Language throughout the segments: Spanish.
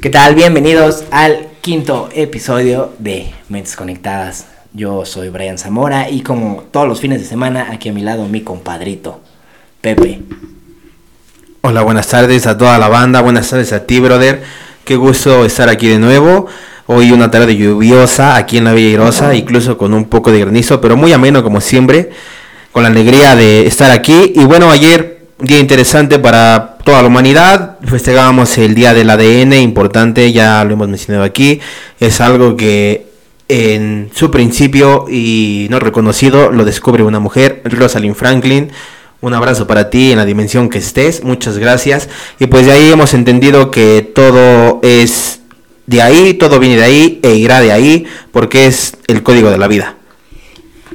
¿Qué tal? Bienvenidos al quinto episodio de Mentes Conectadas. Yo soy Brian Zamora y como todos los fines de semana, aquí a mi lado mi compadrito, Pepe. Hola, buenas tardes a toda la banda, buenas tardes a ti, brother. Qué gusto estar aquí de nuevo. Hoy una tarde lluviosa aquí en la Villa Irosa, incluso con un poco de granizo, pero muy ameno como siempre, con la alegría de estar aquí. Y bueno, ayer, día interesante para toda la humanidad, festejábamos el Día del ADN, importante, ya lo hemos mencionado aquí, es algo que en su principio y no reconocido lo descubre una mujer, Rosalind Franklin. Un abrazo para ti en la dimensión que estés, muchas gracias. Y pues de ahí hemos entendido que todo es de ahí, todo viene de ahí e irá de ahí porque es el código de la vida.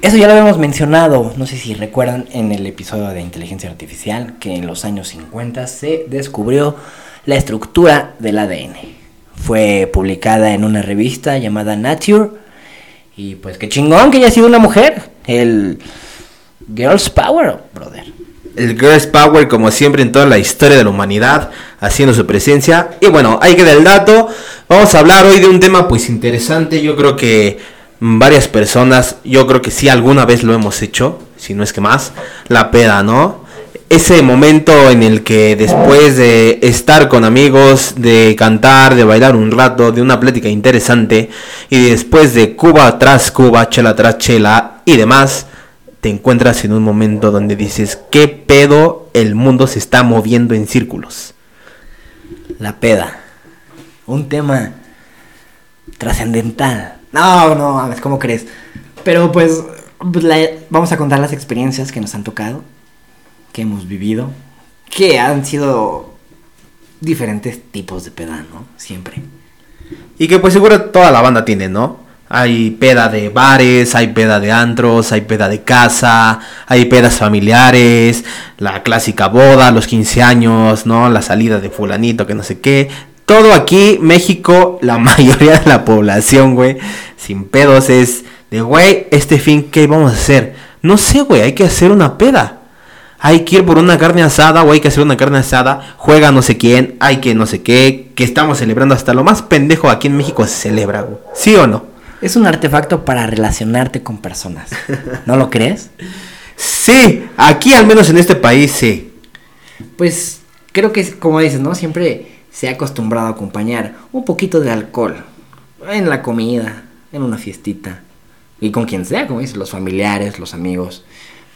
Eso ya lo habíamos mencionado, no sé si recuerdan en el episodio de inteligencia artificial, que en los años 50 se descubrió la estructura del ADN. Fue publicada en una revista llamada Nature. Y pues qué chingón que haya sido una mujer. El Girls Power, brother. El Girls Power, como siempre en toda la historia de la humanidad, haciendo su presencia. Y bueno, ahí queda el dato. Vamos a hablar hoy de un tema pues interesante. Yo creo que varias personas, yo creo que sí alguna vez lo hemos hecho, si no es que más, la peda, ¿no? Ese momento en el que después de estar con amigos, de cantar, de bailar un rato, de una plática interesante, y después de Cuba tras Cuba, chela tras chela y demás, te encuentras en un momento donde dices, ¿qué pedo el mundo se está moviendo en círculos? La peda. Un tema trascendental. No, no, mames, ¿cómo crees? Pero pues, vamos a contar las experiencias que nos han tocado, que hemos vivido, que han sido diferentes tipos de peda, ¿no? Siempre. Y que pues seguro toda la banda tiene, ¿no? Hay peda de bares, hay peda de antros, hay peda de casa, hay pedas familiares, la clásica boda, los 15 años, ¿no? La salida de fulanito, que no sé qué. Todo aquí, México, la mayoría de la población, güey, sin pedos es de, güey, este fin, ¿qué vamos a hacer? No sé, güey, hay que hacer una peda. Hay que ir por una carne asada o hay que hacer una carne asada. Juega no sé quién, hay que no sé qué. Que estamos celebrando hasta lo más pendejo aquí en México se celebra, güey. ¿Sí o no? Es un artefacto para relacionarte con personas. ¿No lo crees? Sí, aquí al menos en este país sí. Pues creo que, como dices, ¿no? Siempre se ha acostumbrado a acompañar un poquito de alcohol en la comida, en una fiestita. Y con quien sea, como dices, los familiares, los amigos.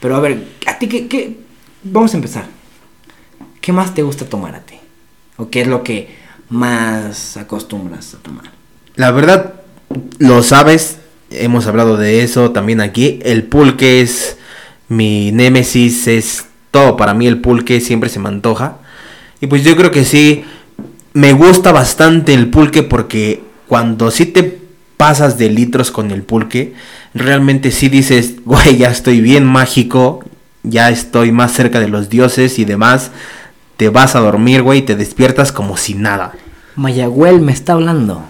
Pero a ver, ¿a ti qué, qué? Vamos a empezar. ¿Qué más te gusta tomar a ti? ¿O qué es lo que más acostumbras a tomar? La verdad, lo sabes, hemos hablado de eso también aquí. El pulque es mi némesis, es todo para mí el pulque, siempre se me antoja. Y pues yo creo que sí, me gusta bastante el pulque porque cuando sí te pasas de litros con el pulque, realmente sí dices, güey, ya estoy bien mágico, ya estoy más cerca de los dioses y demás. Te vas a dormir, güey, y te despiertas como si nada. Mayagüel me está hablando.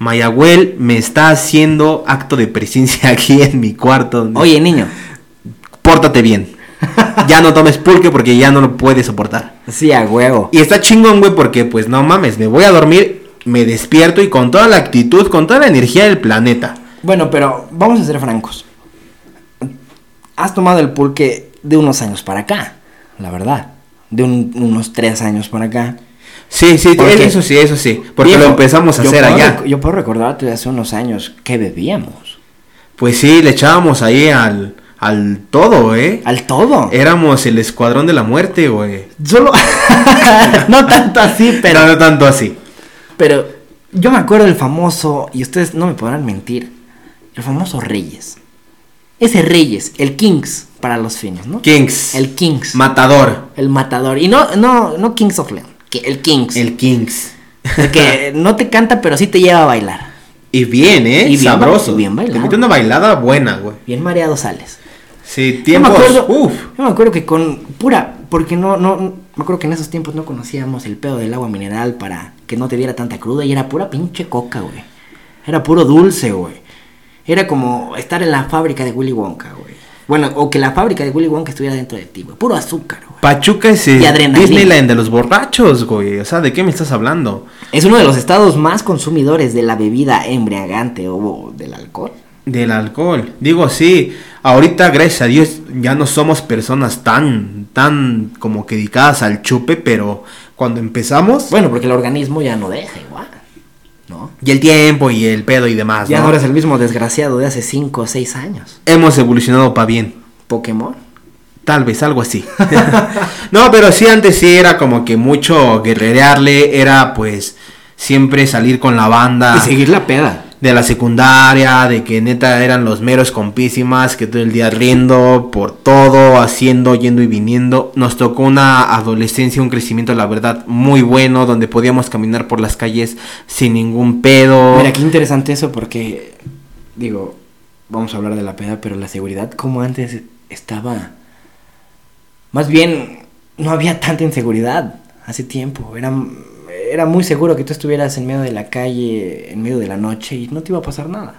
Mayagüel me está haciendo acto de presencia aquí en mi cuarto. Oye, niño. pórtate bien. Ya no tomes pulque porque ya no lo puedes soportar. Sí, a huevo. Y está chingón, güey, porque pues no mames, me voy a dormir, me despierto y con toda la actitud, con toda la energía del planeta. Bueno, pero vamos a ser francos. Has tomado el pulque de unos años para acá, la verdad. De un- unos tres años para acá. Sí, sí, eso sí, eso sí. Porque lo empezamos a hacer allá. Yo puedo recordarte de hace unos años que bebíamos. Pues sí, le echábamos ahí al, al todo, ¿eh? Al todo. Éramos el escuadrón de la muerte, güey. Solo. no tanto así, pero. Pero no tanto así. Pero yo me acuerdo del famoso, y ustedes no me podrán mentir, el famoso Reyes. Ese Reyes, el Kings para los fines, ¿no? Kings. El Kings. Matador. el matador. Y no, no, no Kings of Leon, que el Kings. El Kings. El que no te canta, pero sí te lleva a bailar. Y bien, ¿eh? Y bien Sabroso. bien bailado. Te metió una bailada buena, güey. Bien mareado sales. Sí, Yo me tiempos. acuerdo, Uf. yo me acuerdo que con pura, porque no, no, me acuerdo que en esos tiempos no conocíamos el pedo del agua mineral para que no te diera tanta cruda y era pura pinche coca, güey. Era puro dulce, güey. Era como estar en la fábrica de Willy Wonka, güey. Bueno, o que la fábrica de Willy Wonka estuviera dentro de ti, güey. Puro azúcar, güey. Pachuca es el Y adrenalina. Disneyland de los borrachos, güey. O sea, ¿de qué me estás hablando? Es uno de los estados más consumidores de la bebida embriagante o del alcohol. Del alcohol. Digo, sí. Ahorita, gracias a Dios, ya no somos personas tan, tan como que dedicadas al chupe, pero cuando empezamos, Bueno, porque el organismo ya no deja igual, ¿no? y el tiempo y el pedo y demás, Ya ¿no? no eres el mismo desgraciado de hace 5 o 6 años. Hemos evolucionado para bien. Pokémon. Tal vez, algo así. no, pero sí, antes sí era como que mucho guerrerearle, era pues siempre salir con la banda. Y seguir la peda. De la secundaria, de que neta eran los meros compísimas, que todo el día riendo por todo, haciendo, yendo y viniendo. Nos tocó una adolescencia, un crecimiento, la verdad, muy bueno, donde podíamos caminar por las calles sin ningún pedo. Mira, qué interesante eso porque, digo, vamos a hablar de la peda, pero la seguridad como antes estaba... Más bien, no había tanta inseguridad hace tiempo. Era, era muy seguro que tú estuvieras en medio de la calle, en medio de la noche y no te iba a pasar nada.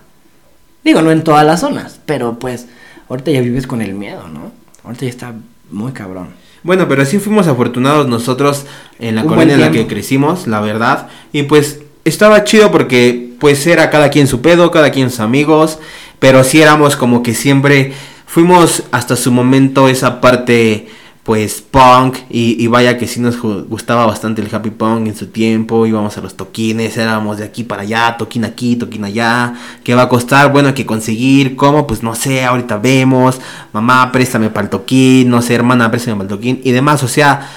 Digo, no en todas las zonas, pero pues ahorita ya vives con el miedo, ¿no? Ahorita ya está muy cabrón. Bueno, pero sí fuimos afortunados nosotros en la Un colonia en la que crecimos, la verdad. Y pues estaba chido porque pues era cada quien su pedo, cada quien sus amigos. Pero sí éramos como que siempre fuimos hasta su momento esa parte pues punk y, y vaya que sí nos gustaba bastante el happy punk en su tiempo, íbamos a los toquines, éramos de aquí para allá, toquín aquí, toquín allá, ¿qué va a costar? Bueno, hay que conseguir, ¿cómo? Pues no sé, ahorita vemos, mamá, préstame para el toquín, no sé, hermana, préstame para el toquín y demás, o sea,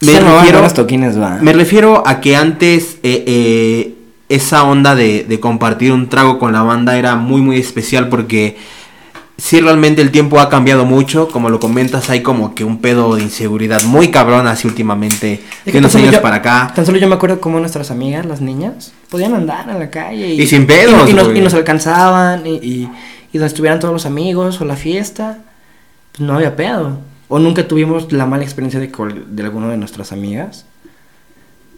me Se refiero, los toquines, va. me refiero a que antes eh, eh, esa onda de, de compartir un trago con la banda era muy muy especial porque sí realmente el tiempo ha cambiado mucho, como lo comentas, hay como que un pedo de inseguridad muy cabrón así últimamente, de que unos años yo- para acá. Tan solo yo me acuerdo cómo nuestras amigas, las niñas, podían andar en la calle. Y sin pedos, Y, nos, y nos alcanzaban. Y, donde estuvieran todos los amigos o la fiesta, pues no había pedo. O nunca tuvimos la mala experiencia de que de alguna de nuestras amigas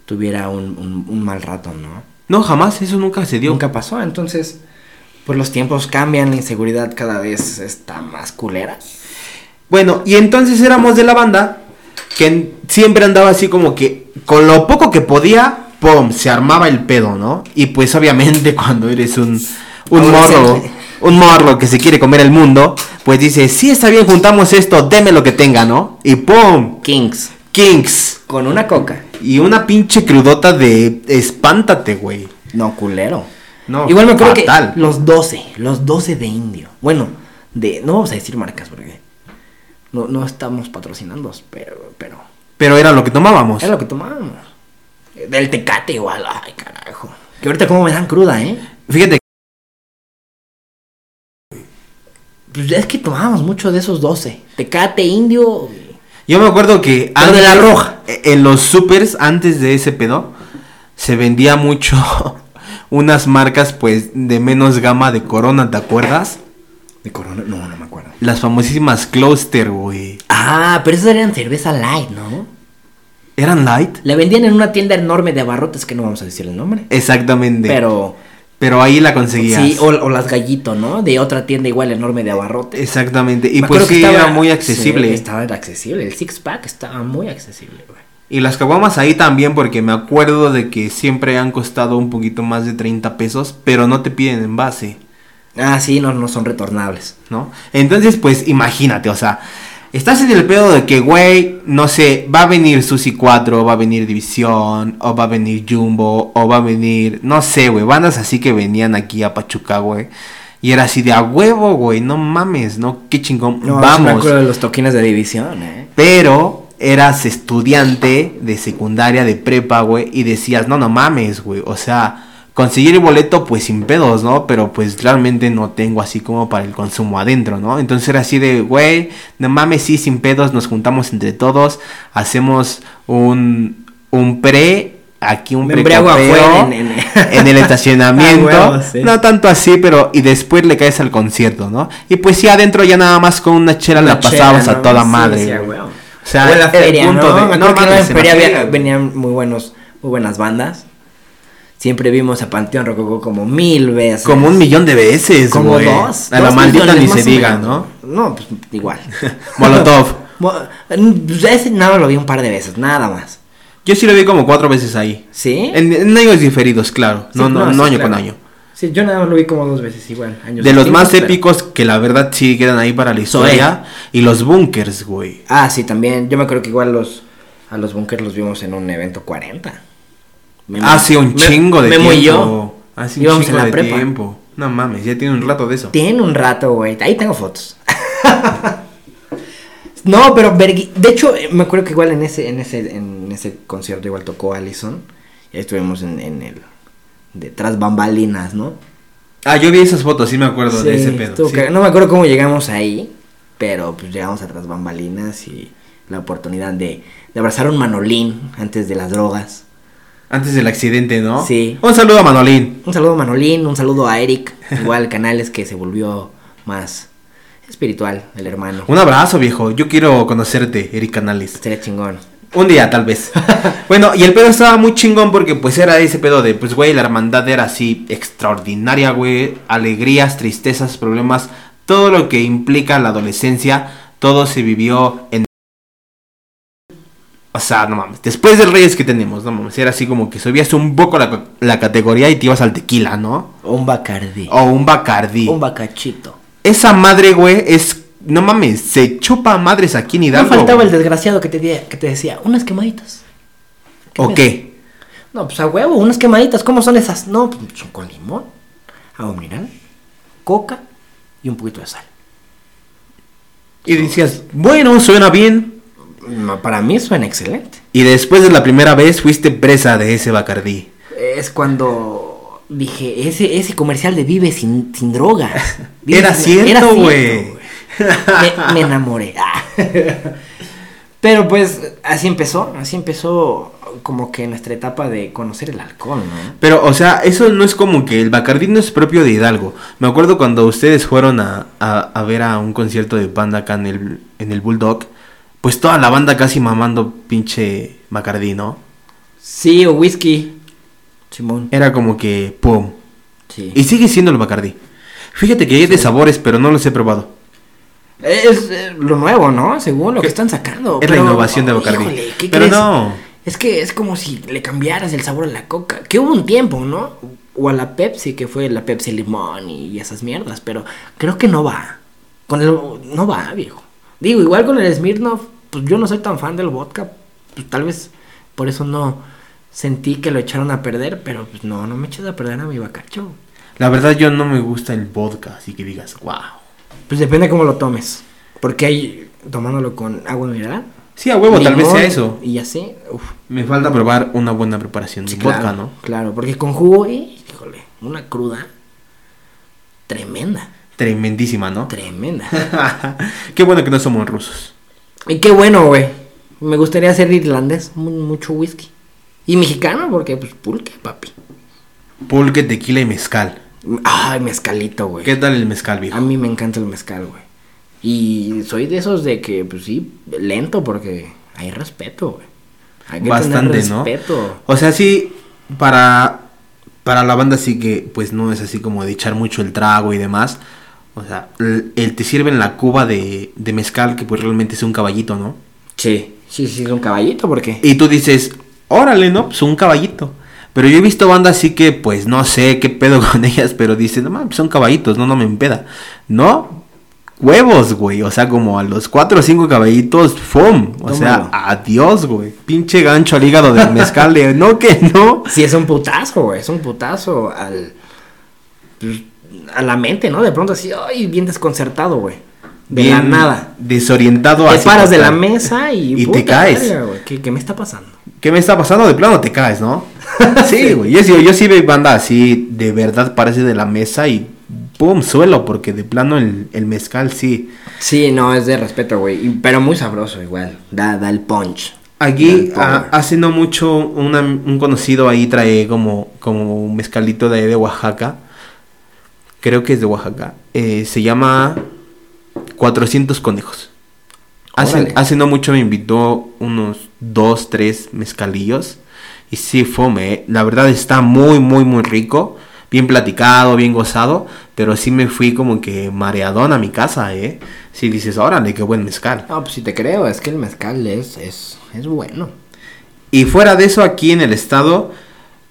tuviera un, un- un mal rato, ¿no? No, jamás, eso nunca se dio. Nunca pasó. Entonces, pues los tiempos cambian, la inseguridad cada vez está más culera. Bueno, y entonces éramos de la banda que siempre andaba así como que con lo poco que podía, ¡pum! se armaba el pedo, ¿no? Y pues obviamente cuando eres un, un morro, un morro que se quiere comer el mundo, pues dice, sí está bien, juntamos esto, deme lo que tenga, ¿no? Y ¡pum! Kings. Kings. Con una coca. Y una pinche crudota de espántate, güey. No, culero. No, Igual me acuerdo fatal. que los 12, los 12 de indio. Bueno, de no vamos a decir marcas porque no, no estamos patrocinando, pero, pero Pero era lo que tomábamos. era lo que tomábamos. Del tecate igual, ay carajo. Que ahorita como me dan cruda, ¿eh? Fíjate, Pues es que tomábamos mucho de esos 12. Tecate, indio. Yo me acuerdo que Pero de la roja. e- En los supers, antes de ese pedo, se vendía mucho unas marcas pues de menos gama de Corona, ¿te acuerdas? De corona, no, no me acuerdo. Las famosísimas Closter, güey. Ah, pero esas eran cerveza light, ¿no? ¿Eran light? La vendían en una tienda enorme de abarrotes que no vamos a decir el nombre. Exactamente. Pero Pero ahí la conseguías. sí, o, o las gallito, ¿no? De otra tienda igual enorme de abarrotes. Exactamente. Y Me pues sí, estaba- era muy accesible. sí, estaba accesible. El six pack estaba muy accesible, güey. Y las caguamas ahí también porque me acuerdo de que siempre han costado un poquito más de 30 pesos, pero no te piden envase. Ah, sí, no, no son retornables. ¿no? Entonces, pues imagínate, o sea, estás en el pedo de que, güey, no sé, va a venir Susi 4, va a venir División, o va a venir Jumbo, o va a venir, no sé, güey, bandas así que venían aquí a Pachuca, güey. Y era así de a huevo, güey, no mames, ¿no? Qué chingón, No, me vamos. acuerdo de los toquines de división, ¿eh? Pero eras estudiante de secundaria, de prepa, güey, y decías, no, no mames, güey, o sea, conseguir el boleto, pues sin pedos, ¿no? Pero pues realmente no tengo así como para el consumo adentro, ¿no? Entonces era así de, güey, no mames, sí, sin pedos, nos juntamos entre todos, hacemos un, un pre, aquí un Me pre embriago afuera en- en- en el estacionamiento. Ah, sí. No tanto así, pero y después le caes al concierto, ¿no? Y pues sí, adentro ya nada más con una chela la chela, pasabas a toda madre. sí. O sea, o en la feria, punto ¿no? de- no que en la feria había- venían muy buenos, muy buenas bandas. Siempre vimos a Panteón Rococó como mil veces. Como un millón de veces, Como dos. A la maldita ni se diga. ¿no? No, pues igual. Molotov. Mo- pues, ese nada lo vi un par de veces, nada más. Yo sí lo vi como cuatro veces ahí. ¿Sí? En, en años diferidos, claro. Sí, No, no, no sí, año claro. con año. Sí, yo nada más lo vi como dos veces, igual. años De los más pero- épicos que la verdad sí quedan ahí para la historia. Y los bunkers, güey. Ah, sí, también. Yo me acuerdo que igual los a los bunkers los vimos en un evento 40. Memo- Hace un Me- chingo de Memo tiempo. y yo Hace un chingo en la de prepa. tiempo. No mames, ya tiene un rato de eso. Tiene un rato, güey. Ahí tengo fotos. no, pero de hecho eh, me acuerdo que igual en ese en ese en ese concierto igual tocó Allison y ahí estuvimos en, en el de tras bambalinas, ¿no? Ah, yo vi esas fotos, sí me acuerdo de ese pedo. sí. No me acuerdo cómo llegamos ahí, pero pues llegamos a tras bambalinas y la oportunidad de, de abrazar a un manolín antes de las drogas. Antes del accidente, ¿no? Sí. Un saludo a Manolín. Un saludo a Manolín, un saludo a Eric, igual Canales que se volvió más espiritual, el hermano. Un abrazo, viejo. Yo quiero conocerte, Eric Canales. Sería chingón. Un día, tal vez. bueno, y el pedo estaba muy chingón porque pues era ese pedo de, pues, güey, la hermandad era así extraordinaria, güey. Alegrías, tristezas, problemas, todo lo que implica la adolescencia, todo se vivió en... O sea, no mames, después del Reyes que tenemos, no mames, era así como que subías un poco la, la categoría y te ibas al tequila, ¿no? Un Bacardí. O un Bacardí. Un Bacachito. Esa madre, güey, es... No mames, se chupa madres aquí en No Hidalgo. faltaba el desgraciado que te, que te decía, unas quemaditas. ¿O pedo? qué? No, pues a huevo, unas quemaditas. ¿Cómo son esas? No, pues son con limón, agua mineral, coca y un poquito de sal. Y decías, bueno, suena bien. No, Para mí suena excelente. Y después de la primera vez fuiste presa de ese Bacardí. Es cuando dije, ese, ese comercial de Vive sin, sin droga. Vive Era sin- cierto, güey. Me, me enamoré. Ah. Pero pues así empezó, así empezó como que nuestra etapa de conocer el alcohol, ¿no? Pero, o sea, eso no es como que el Bacardí no es propio de Hidalgo. Me acuerdo cuando ustedes fueron a, a- a ver a un concierto de banda acá en el, en el Bulldog. Pues toda la banda casi mamando pinche Bacardí, ¿no? Sí, o whisky. Simón. Era como que, pum. Sí. Y sigue siendo el Bacardí. Fíjate que hay de sabores, pero no los he probado. Es eh, lo nuevo, ¿no? Según lo que están sacando. Es la innovación de Bacardí. híjole, ¿qué Pero crees? no. Es que es como si le cambiaras el sabor a la coca. Que hubo un tiempo, ¿no? O a la Pepsi, que fue la Pepsi limón y esas mierdas. Pero creo que no va. Con el, no va, viejo. Digo, igual con el Smirnoff, pues yo no soy tan fan del vodka. Pues tal vez por eso no sentí que lo echaron a perder. Pero pues no, no me eches a perder a mi bacacho. La verdad yo no me gusta el vodka, así que digas, wow. Pues depende cómo lo tomes. Porque hay tomándolo con agua mineral. Sí, a huevo, tal vez sea eso. Y así, uf. Me falta probar una buena preparación de Sí, vodka, claro, ¿no? Claro, porque con jugo, eh, híjole, una cruda tremenda, Tremendísima, ¿no? tremenda. Qué bueno que no somos rusos. y qué bueno, güey. Me gustaría ser irlandés, mu- mucho whisky. Y mexicano, porque pues pulque, papi. Pulque, tequila y mezcal. Ay, mezcalito, güey. ¿Qué tal el mezcal, viejo? A mí me encanta el mezcal, güey. Y soy de esos de que, pues sí, lento, porque hay respeto, güey. Hay que Bastante, tener ¿no? respeto. O sea, sí, para, para la banda sí que, pues no es así como de echar mucho el trago y demás. O sea, el, el te sirven la cuba de, de mezcal que pues realmente es un caballito, ¿no? Sí, sí, sí, es un caballito, porque... Y tú dices, órale, ¿no? Pues un caballito. Pero yo he visto bandas así que, pues no sé qué pedo con ellas, pero dicen, no mames, son caballitos, no, no me empeda. No, huevos, güey. O sea, como a los cuatro o cinco caballitos, ¡fum! O sea, adiós, güey. Pinche gancho al hígado del mezcal de, no que no. Sí, es un putazo, güey. Es un putazo al. a la mente, ¿no? De pronto así, ay, bien desconcertado, güey. De la Bien nada. Desorientado Te así paras de la mesa y. Y te puta caes. verga, güey, ¿Qué, qué me está pasando? ¿Qué me está pasando? De plano te caes, ¿no? Sí, güey. Yo, sí- yo sí veo banda así, de verdad parece de la mesa y pum, suelo, porque de plano el, el mezcal sí. Sí, no, es de respeto, güey. Pero muy sabroso, igual. Da, da el punch. Aquí, Da el power. a- hace no mucho, una- un conocido ahí trae como, como un mezcalito de, de Oaxaca. Creo que es de Oaxaca. Eh, se llama 400 conejos. Hace, hace no mucho me invitó unos dos, tres mezcalillos. Y sí, fome. eh. La verdad está muy, muy, muy rico. bien platicado, bien gozado, pero sí me fui como que mareadón a mi casa, ¿eh? Si dices, órale, qué buen mezcal. No, pues si te creo, es que el mezcal es, es, es bueno. Y fuera de eso, aquí en el estado,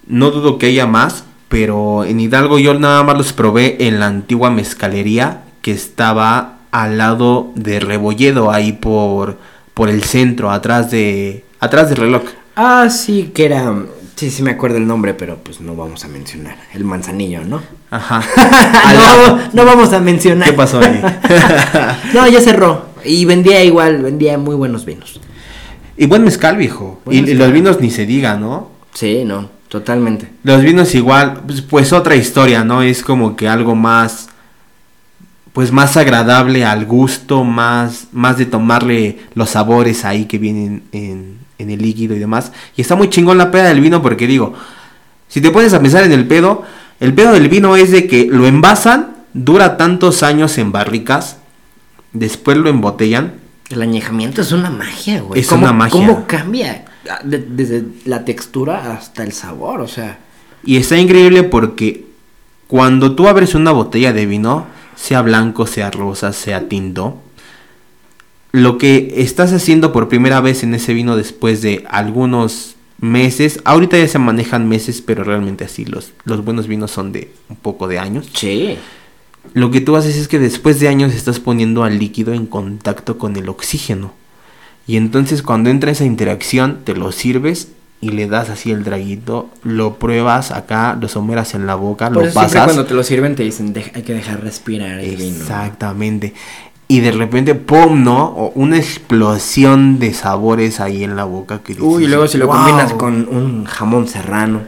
no dudo que haya más, pero en Hidalgo yo nada más los probé en la antigua mezcalería que estaba al lado de Rebolledo, ahí por, por el centro, atrás de atrás del reloj. Ah, sí, que era. Sí, sí me acuerdo el nombre, pero pues no vamos a mencionar. El manzanillo, ¿no? Ajá. no, no vamos a mencionar. ¿Qué pasó ahí? no, ya cerró. Y vendía igual, vendía muy buenos vinos. y buen mezcal, viejo. Buen y, mezcal. los vinos ni se diga, ¿no? Sí, no, totalmente. Los vinos igual, pues, pues otra historia, ¿no? Es como que algo más, pues más agradable al gusto, más, más de tomarle los sabores ahí que vienen en, en el líquido y demás. Y está muy chingón la peda del vino porque digo, si te pones a pensar en el pedo, el pedo del vino es de que lo envasan, dura tantos años en barricas, después lo embotellan. El añejamiento es una magia, güey. Es ¿Cómo- una magia. ¿Cómo cambia? Ah, de- desde la textura hasta el sabor, o sea. Y está increíble porque cuando tú abres una botella de vino, sea blanco, sea rosa, sea tinto, lo que estás haciendo por primera vez en ese vino después de algunos meses, ahorita ya se manejan meses, pero realmente así los, los buenos vinos son de un poco de años. Sí. Lo que tú haces es que después de años estás poniendo al líquido en contacto con el oxígeno. Y entonces cuando entra esa interacción, te lo sirves y le das así el draguito, lo pruebas acá, lo someras en la boca, Por lo eso siempre pasas. cuando te lo sirven te dicen, "Deja- hay que dejar respirar el vino. Y de repente, ¡pum! ¿no? O una explosión de sabores ahí en la boca que Uy, y luego si lo "Wow". combinas con un jamón serrano,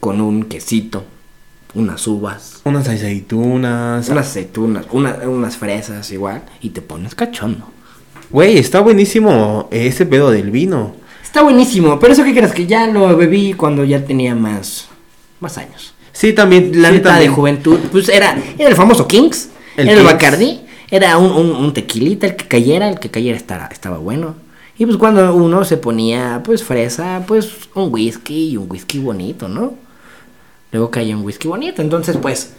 con un quesito, unas uvas, Unas aceitunas. unas aceitunas, una- unas fresas igual, y te pones cachondo. Güey, está buenísimo ese pedo del vino. Está buenísimo, pero eso que crees que ya lo bebí cuando ya tenía más, más años. Sí, también. La sí, neta de juventud, pues era, era el famoso Kings, El era el Kings. Bacardi, era un, un, un tequilita, el que cayera, el que cayera estaba, estaba bueno. Y pues cuando uno se ponía, pues fresa, pues un whisky y un whisky bonito, ¿no? Luego caía un whisky bonito, entonces pues...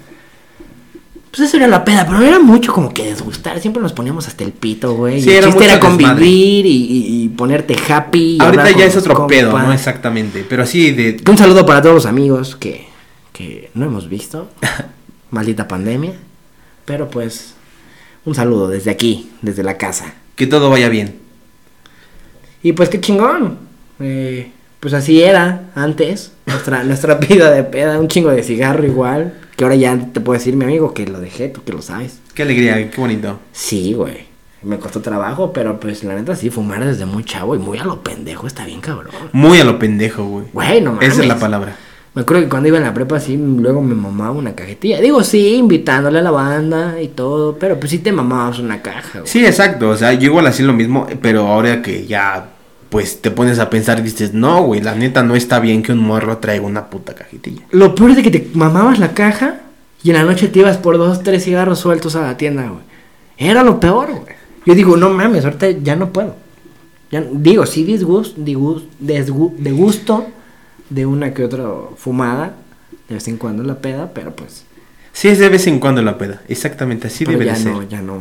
Pues eso era la peda, pero no era mucho como que desgustar, siempre nos poníamos hasta el pito, güey. Sí, y el era chiste era convivir y, ponerte happy. y Ahorita ya es otro pedo. ¿no? Exactamente. Pero sí, de. Un saludo para todos los amigos que, que no hemos visto. Maldita pandemia. Pero pues, un saludo desde aquí, desde la casa. Que todo vaya bien. Y pues qué chingón. Eh, pues así era antes. Nuestra, nuestra vida de peda, un chingo de cigarro igual. Que ahora ya te puedo decir, mi amigo, que lo dejé, tú que lo sabes. Qué alegría, qué bonito. Sí, güey. Me costó trabajo, pero pues la neta sí, fumar desde muy chavo y muy a lo pendejo está bien cabrón. Muy a lo pendejo, güey. Güey, no mames. Esa es la palabra. Me acuerdo que cuando iba en la prepa sí, luego me mamaba una cajetilla. Digo, sí, invitándole a la banda y todo, pero pues sí te mamabas una caja, güey. Sí, exacto. O sea, yo igual así lo mismo, pero ahora que ya, pues te pones a pensar dices, no, güey, la neta no está bien que un morro traiga una puta cajetilla. Lo peor es de que te mamabas la caja y en la noche te ibas por dos, tres cigarros sueltos a la tienda, güey. Era lo peor, güey. Yo digo, no mames, ahorita ya no puedo. Ya, digo, sí disgusto, disgusto, de gusto de una que otra fumada, de vez en cuando la peda, pero pues... Sí, es de vez en cuando la peda. Exactamente, así pero debe ya de ser. no, ya no.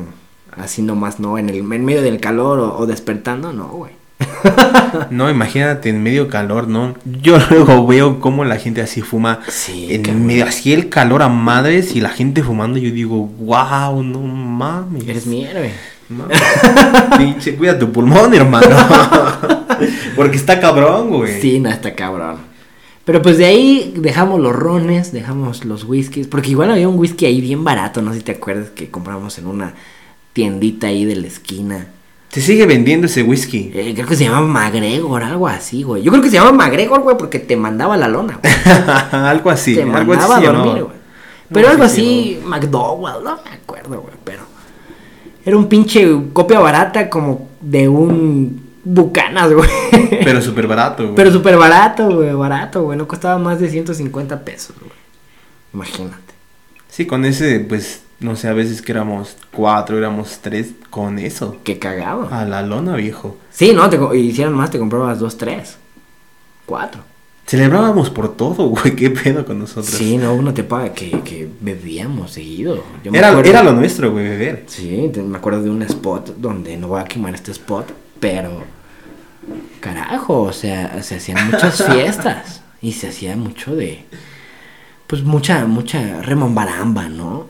Así nomás no, en el en medio del calor o, o despertando, no, güey. No, imagínate en medio calor, ¿no? Yo luego veo cómo la gente así fuma Sí, en medio, así el calor a madres y la gente fumando, yo digo, wow, no mames. Eres mi héroe. Mames. Pinche, cuida tu pulmón, hermano. Porque está cabrón, güey. Sí, no, está cabrón. Pero pues de ahí dejamos los rones, dejamos los whiskies, porque igual había un whisky ahí bien barato, no sé si te acuerdas que compramos en una tiendita ahí de la esquina. Se sigue vendiendo ese whisky. Eh, creo que se llamaba MacGregor, algo así, güey. Yo creo que se llamaba MacGregor, güey, porque te mandaba la lona, güey. algo así. te algo mandaba a así dormir, güey. Pero No, algo sí, así, McDowell, no me acuerdo, güey, pero... Era un pinche copia barata como de un Bucanas, güey. Pero súper barato, güey. Pero súper barato, güey, barato, güey. No costaba más de 150 pesos, güey. Imagínate. Sí, con ese, pues, no sé, a veces que éramos cuatro, éramos tres, con eso. Qué cagado. A la lona, viejo. Sí, no, te hicieran más, te comprabas dos, tres. Cuatro. Celebrábamos por todo, güey, qué pedo con nosotros. Sí, no, uno te paga que, que bebíamos seguido. Yo me Era, acuerdo- era lo nuestro, güey, beber. Sí, te- me acuerdo de un spot donde no voy a quemar este spot, pero carajo, o sea, se hacían muchas fiestas y se hacía mucho de pues mucha mucha remambaramba, ¿no?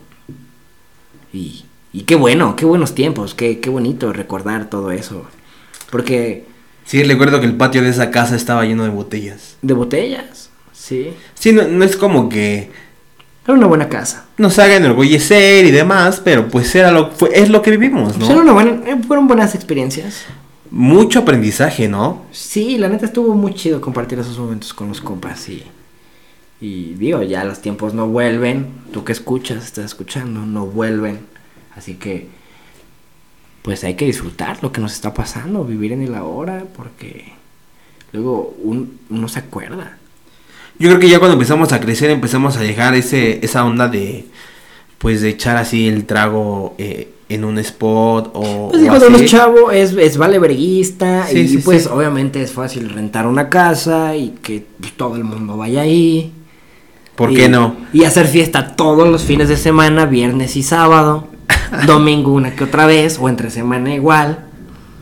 Y, y qué bueno, qué buenos tiempos, qué, qué bonito recordar todo eso. Porque Sí, recuerdo que el patio de esa casa estaba lleno de botellas. de botellas, sí. Sí, no, no es como que Era una buena casa. nos hagan enorgullecer y demás, pero pues era lo, fue, es lo que vivimos, Pues era ¿no? una buena, eh, fueron buenas experiencias. Mucho aprendizaje, ¿no? Sí, la neta estuvo muy chido compartir esos momentos con los compas y, y digo, ya los tiempos no vuelven, tú que escuchas, estás escuchando, no vuelven, así que pues hay que disfrutar lo que nos está pasando, vivir en el ahora, porque luego un- uno se acuerda. Yo creo que ya cuando empezamos a crecer empezamos a llegar a ese, esa onda de pues de echar así el trago eh, en un spot o, Pues o y cuando así. es chavo es, es vale verguista Sí, y sí, pues sí. obviamente es fácil rentar una casa y que todo el mundo vaya ahí. ¿Por Y- qué no? Y hacer fiesta todos los fines de semana, viernes y sábado, domingo una que otra vez, o entre semana igual.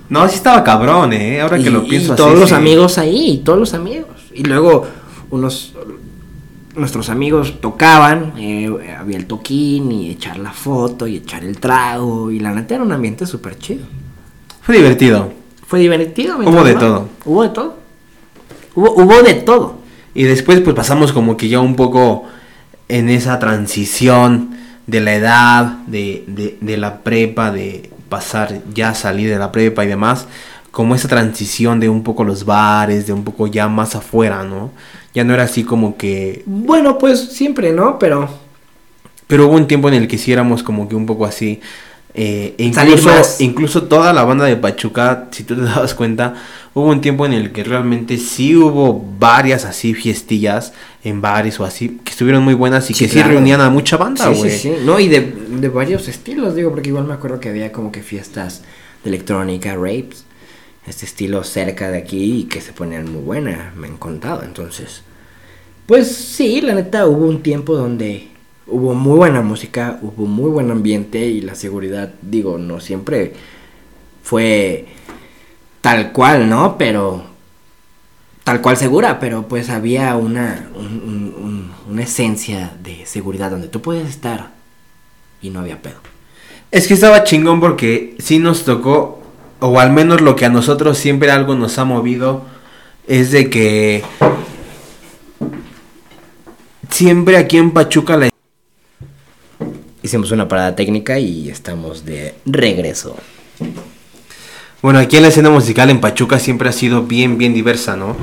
No, sí estaba cabrón, eh. Ahora y, que lo y pienso así, todos los amigos ahí, todos los amigos. Y luego unos nuestros amigos tocaban, eh, había el toquín y echar la foto y echar el trago y la neta era un ambiente súper chido. Fue divertido. Fue divertido. Hubo de todo. Hubo de todo. Hubo, hubo de todo. Y después pues pasamos como que ya un poco en esa transición de la edad, de, de, de la prepa, de pasar ya salir de la prepa y demás, como esa transición de un poco los bares, de un poco ya más afuera, ¿no? Ya no era así como que... Bueno, pues siempre, ¿no? Pero Pero hubo un tiempo en el que sí éramos como que un poco así... eh, e incluso, incluso toda la banda de Pachuca, si tú te dabas cuenta, hubo un tiempo en el que realmente sí hubo varias así fiestillas en bares o así, que estuvieron muy buenas y Sí, que sí reunían a mucha banda, Sí, güey. sí, sí. No, y de, de varios estilos, digo, porque igual me acuerdo que había como que fiestas de electrónica, rapes, este estilo cerca de aquí y que se ponían muy buenas, me han contado. Entonces, pues sí, la neta hubo un tiempo donde hubo muy buena música, hubo muy buen ambiente y la seguridad, digo, no siempre fue tal cual, ¿no? Pero tal cual segura, pero pues había una, un- un- un- una esencia de seguridad donde tú puedes estar y no había pedo. Es que estaba chingón porque sí nos tocó, o al menos lo que a nosotros siempre algo nos ha movido, es de que siempre aquí en Pachuca la Hicimos una parada técnica y estamos de regreso. Bueno, aquí en la escena musical en Pachuca siempre ha sido bien, bien diversa, ¿no?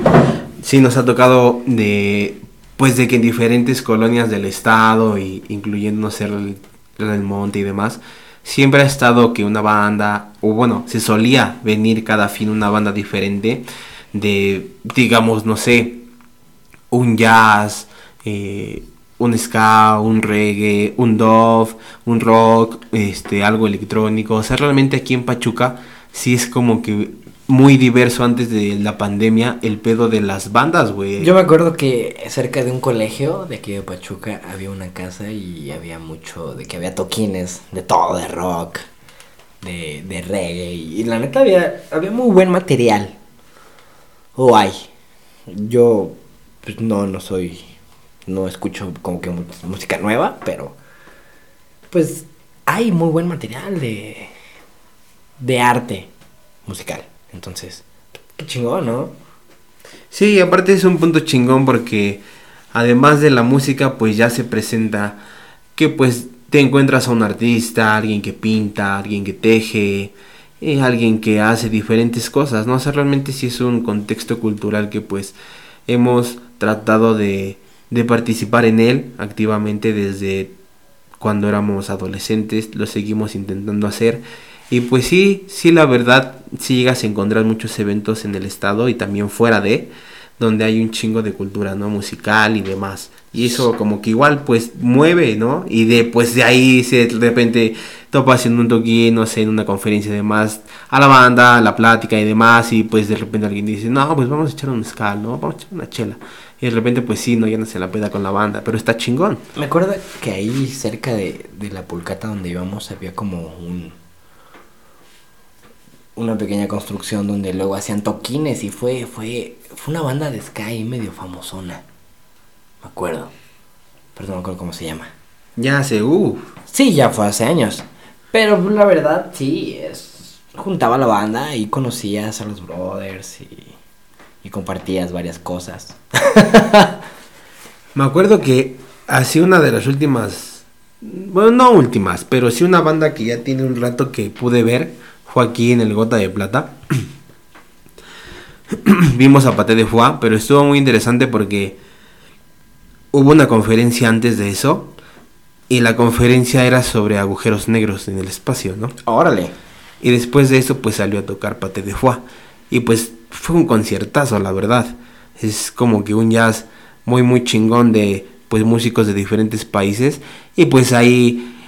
Sí, nos ha tocado de, pues de que en diferentes colonias del estado, y incluyendo, no sé, el, el monte y demás, siempre ha estado que una banda, o bueno, se solía venir cada fin una banda diferente de, digamos, no sé, un jazz, eh, un ska, un reggae, un dove, un rock, este, algo electrónico. O sea, realmente aquí en Pachuca sí es como que muy diverso antes de la pandemia el pedo de las bandas, güey. Yo me acuerdo que cerca de un colegio de aquí de Pachuca había una casa y había mucho, de que había toquines, de todo, de rock, de, de reggae. Y la neta había, había muy buen material. O hay. Yo, pues no, no soy, no escucho como que música nueva, pero pues hay muy buen material de, de arte musical. Entonces, qué chingón, ¿no? Sí, aparte es un punto chingón porque además de la música pues ya se presenta que pues te encuentras a un artista, alguien que pinta, alguien que teje, eh, alguien que hace diferentes cosas, ¿no? O sea, realmente sí es un contexto cultural que pues hemos tratado de, de participar en él activamente desde cuando éramos adolescentes, lo seguimos intentando hacer. Y pues sí, sí, la verdad, sí llegas a encontrar muchos eventos en el estado y también fuera de, donde hay un chingo de cultura, ¿no? Musical y demás. Y eso como que igual pues mueve, ¿no? Y de pues de ahí se de repente topas en un toquín, no sé, en una conferencia y demás, a la banda, a la plática y demás, y pues de repente alguien dice, no, pues vamos a echar un mezcal, ¿no? Vamos a echar una chela. Y de repente pues sí, no, ya no se la peda con la banda, pero está chingón. Me acuerdo que ahí cerca de, de la pulcata donde íbamos había como un una pequeña construcción donde luego hacían toquines y fue fue fue una banda de Sky medio famosona. Me acuerdo. Perdón, no me acuerdo cómo se llama. Ya hace, uff. Sí, ya fue hace años. Pero la verdad, sí, es, juntaba la banda y conocías a los brothers y, y compartías varias cosas. Me acuerdo que así una de las últimas, bueno, no últimas, pero sí una banda que ya tiene un rato que pude ver, fue aquí en el Gota de Plata. Vimos a Pate de Foix, pero estuvo muy interesante porque hubo una conferencia antes de eso y la conferencia era sobre agujeros negros en el espacio, ¿no? Órale. Y después de eso, pues salió a tocar Pate de Foix. Y pues fue un conciertazo, la verdad. Es como que un jazz muy, muy chingón de pues músicos de diferentes países. Y pues ahí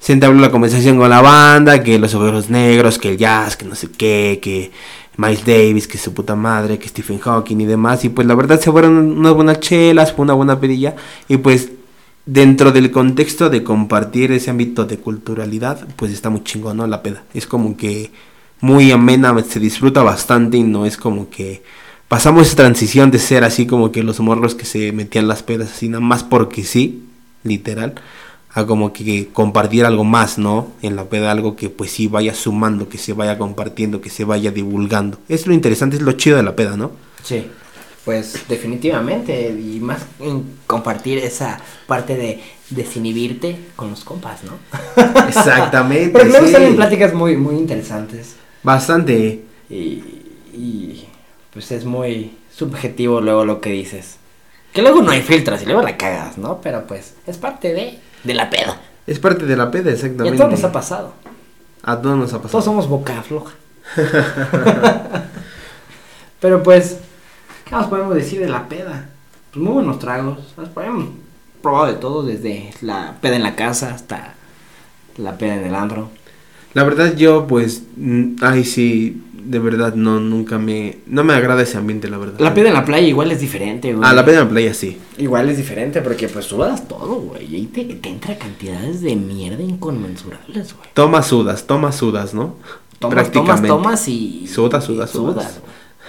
se entabló la conversación con la banda, que los agujeros negros, que el jazz, que no sé qué, que Miles Davis, que su puta madre, que Stephen Hawking y demás. Y pues la verdad se fueron unas buenas chelas, fue una buena pedilla. Y pues dentro del contexto de compartir ese ámbito de culturalidad, pues está muy chingón, ¿no? La peda. Es como que muy amena, se disfruta bastante y no es como que pasamos esa transición de ser así como que los morros que se metían las pedas así nada más porque sí, literal, a como que compartir algo más, ¿no? En la peda algo que pues sí vaya sumando, que se vaya compartiendo, que se vaya divulgando. Es lo interesante, es lo chido de la peda, ¿no? Sí. Pues definitivamente, y más en compartir esa parte de desinhibirte con los compas, ¿no? Exactamente. Pero luego sí. salen pláticas muy, muy interesantes. Bastante. Y, y pues es muy subjetivo luego lo que dices. Que luego no hay filtros y luego la cagas, ¿no? Pero pues es parte de, de la peda. Es parte de la peda, Y exactamente. a todos nos ha pasado. A todos nos ha pasado. Todos somos boca floja. Pero pues, ¿qué más podemos decir de la peda? Pues muy buenos tragos. Nos Hemos probado de todo, desde la peda en la casa hasta la peda en el andro. La verdad yo pues, mm, ay sí, de verdad no, nunca me, no me agrada ese ambiente, la verdad. La peda en la playa igual es diferente, güey. Ah, la peda en la playa sí. Igual es diferente porque pues sudas todo, güey. Y te, te entra cantidades de mierda inconmensurables, güey. Tomas, sudas, tomas, sudas, ¿no? Tomas, tomas, tomas y... Sudas, sudas, sudas.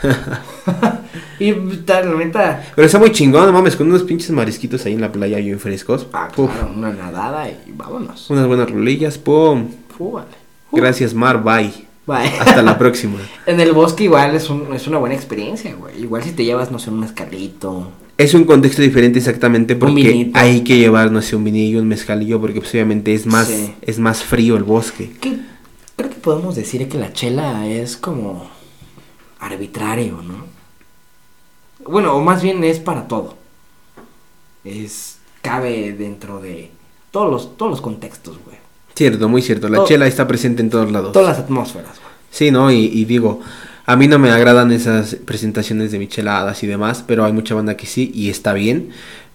y tal, neta... Pero está muy chingón, no mames, con unos pinches marisquitos ahí en la playa bien frescos. Ah, Uf, claro, una nadada y vámonos. unas buenas rolillas, pum. Fu, vale. Gracias, Mar, bye. Bye. Hasta la próxima. En el bosque igual es, un, es una buena experiencia, güey. Igual si te llevas, no sé, un mezcalito. Es un contexto diferente exactamente porque hay que llevar, no sé, un vinillo, un mezcalillo, porque pues, obviamente es más, Sí. es más frío el bosque. ¿Qué? Creo que podemos decir que la chela es como arbitrario, ¿no? Bueno, o más bien es para todo. Es cabe dentro de todos los todos los contextos, güey. Cierto, muy cierto. La Todo- chela está presente en todos lados. Todas las atmósferas, güey. Sí, ¿no? Y, y digo, a mí no me agradan esas presentaciones de micheladas y demás, pero hay mucha banda que sí y está bien.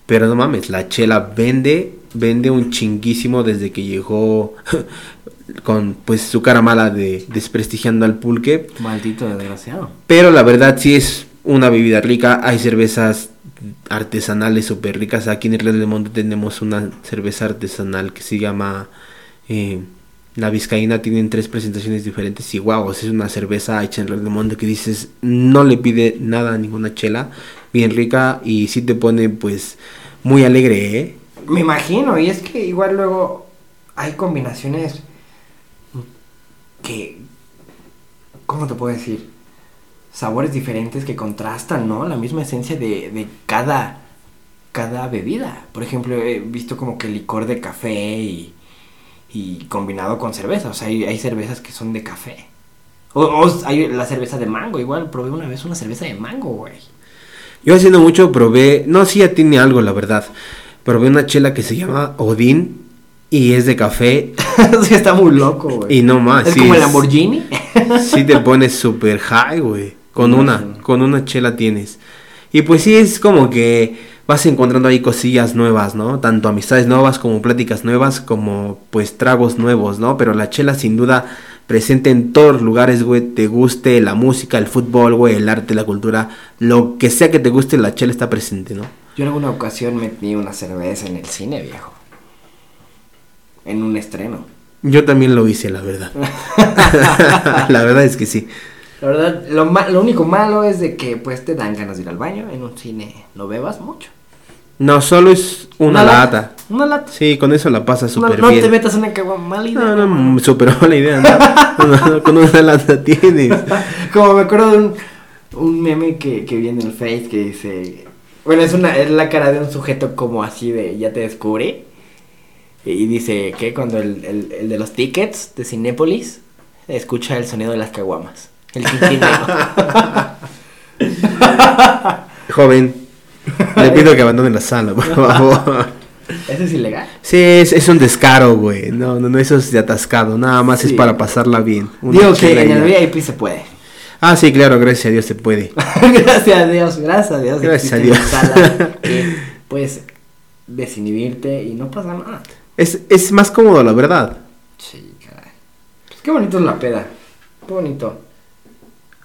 Pero no mames, la chela vende, vende un chinguísimo desde que llegó con pues su cara mala de desprestigiando al pulque. Maldito desgraciado. Pero la verdad sí es una bebida rica. Hay cervezas artesanales súper ricas. Aquí en el Red del Monte tenemos una cerveza artesanal que se llama eh, La Vizcaína. Tienen tres presentaciones diferentes y wow, es una cerveza hecha en del Monte que dices no le pide nada a ninguna chela. Bien rica y sí te pone pues muy alegre, ¿eh? Me imagino, y es que igual luego hay combinaciones que, ¿cómo te puedo decir? Sabores diferentes que contrastan, ¿no? La misma esencia de, de cada, cada bebida. Por ejemplo, he visto como que licor de café y, y combinado con cerveza. O sea, hay, hay cervezas que son de café. O, o hay la cerveza de mango, igual probé una vez una cerveza de mango, güey. Yo haciendo mucho probé, no, sí ya tiene algo la verdad. Probé una chela que se llama Odín y es de café sí, está muy loco, güey. y no más. es sí como el Lamborghini. Sí te pones super high, güey. Con una, con una chela tienes. Y pues sí es como que vas encontrando ahí cosillas nuevas, ¿no? Tanto amistades nuevas como pláticas nuevas, como pues tragos nuevos, ¿no? Pero la chela sin duda presente en todos los lugares, güey, te guste la música, el fútbol, güey, el arte, la cultura, lo que sea que te guste, la chela está presente, ¿no? Yo en alguna ocasión metí una cerveza en el cine, viejo. En un estreno. Yo también lo hice, la verdad. la verdad es que sí. La verdad, lo, ma- lo único malo es de que pues te dan ganas de ir al baño. En un cine no bebas mucho. No, solo es una, lata. Una lata. Sí, con eso la pasas No, súper no bien. te metas una caguama mal idea. No, no, superó la idea, ¿no? No, no, con una lata tienes. Como me acuerdo de un, un meme que, que vi en el Face que dice. Bueno, es una es la cara de un sujeto como así de ya te descubrí. Y dice que cuando el, el, el de los tickets de Cinépolis escucha el sonido de las caguamas. El. Joven, le pido que abandone la sala, por favor. Eso es ilegal. Sí, es, es un descaro, güey. No, no, no, eso es de atascado. Nada más es para pasarla bien. Una Digo que en y el. VIP se puede. Ah, sí, claro, gracias a Dios se puede. gracias a Dios, gracias a Dios. Gracias a Dios. que puedes desinhibirte y no pasa nada. Es, es más cómodo, la verdad. Sí, caray. Pues qué bonito es la peda. Qué bonito.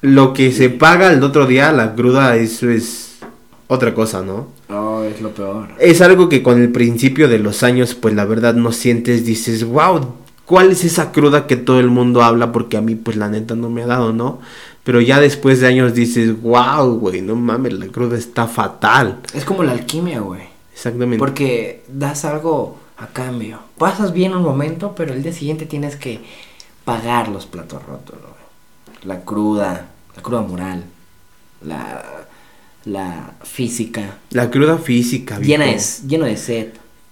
Lo que se paga el otro día, la cruda, eso es otra cosa, ¿no? No, es lo peor. Es algo que con el principio de los años, pues la verdad no sientes, dices, wow, ¿cuál es esa cruda que todo el mundo habla? Porque a mí, pues la neta no me ha dado, ¿no? Pero ya después de años dices, wow, güey, no mames, la cruda está fatal. Es como la alquimia, güey. Exactamente. Porque das algo a cambio. Pasas bien un momento, pero el día siguiente tienes que pagar los platos rotos, güey. La cruda, la cruda moral, la, la física. La cruda física, Llena es, lleno de sed.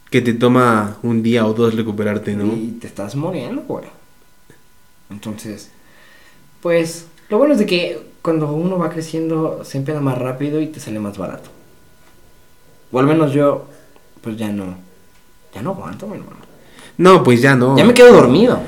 que te toma un día o dos recuperarte, ¿no? Y te estás muriendo, güey. Entonces, pues, lo bueno es de que cuando uno va creciendo se empieza más rápido y te sale más barato. O al menos yo, pues ya no, ya no aguanto, mi hermano. No, pues ya no. Ya me quedo dormido.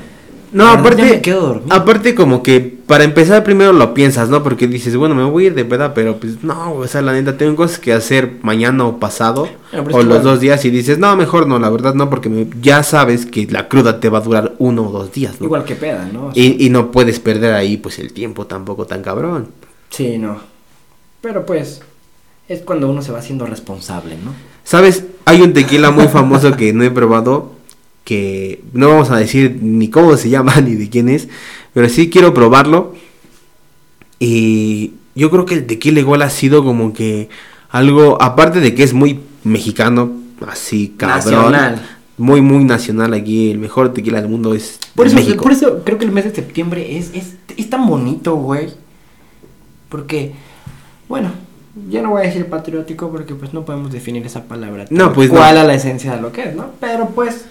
No, verdad, aparte, ya me quedo dormido. aparte como que para empezar primero lo piensas, ¿no? Porque dices, bueno, me voy a ir de peda, pero pues no, o sea, la neta, tengo cosas que hacer mañana o pasado, o los dos días, y dices, no, mejor no, la verdad no, porque me- ya sabes que la cruda te va a durar uno o dos días, ¿no? Igual que peda, ¿no? O sea, Y, y no puedes perder ahí, pues, el tiempo tampoco tan cabrón. Sí, no. Pero pues, es cuando uno se va haciendo responsable, ¿no? ¿Sabes? Hay un tequila muy famoso que no he probado, que no vamos a decir ni cómo se llama ni de quién es, pero sí quiero probarlo. Y yo creo que el tequila igual ha sido como que algo, aparte de que es muy mexicano, así cabrón, Nacional. muy muy nacional aquí, el mejor tequila del mundo es Por eso, México. por eso creo que el mes de septiembre es, es, es tan bonito, güey. Porque, bueno, ya no voy a decir patriótico porque pues no podemos definir esa palabra. No, pues no. cual a la esencia de lo que es, ¿no? Pero pues,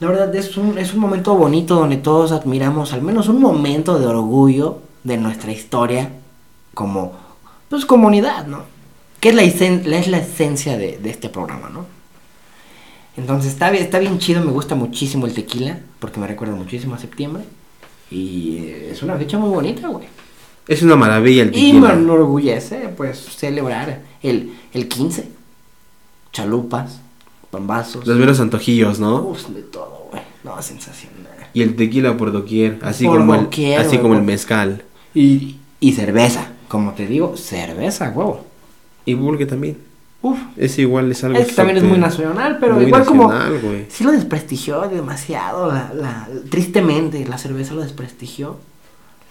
la verdad es un, es un momento bonito donde todos admiramos al menos un momento de orgullo de nuestra historia como, pues, comunidad, ¿no? Que es la, es la esencia de, de este programa, ¿no? Entonces está, bien- está bien chido, me gusta muchísimo el tequila, porque me recuerda muchísimo a septiembre. Y eh, es una fecha muy bonita, güey. Es una maravilla el Y tequila. me enorgullece, pues, celebrar el, el 15. Chalupas, pambazos. Los veros antojillos, ¿no? Uf, de todo, güey. No, sensacional. Y el tequila por doquier, así Por como el, doquier, así güey, como el mezcal. Y, y cerveza, como te digo, cerveza, huevo. Y pulque también. Uf. Es igual, es algo Es que también es muy nacional, pero muy igual nacional, como... güey. Sí lo desprestigió demasiado, la, la, tristemente la cerveza lo desprestigió,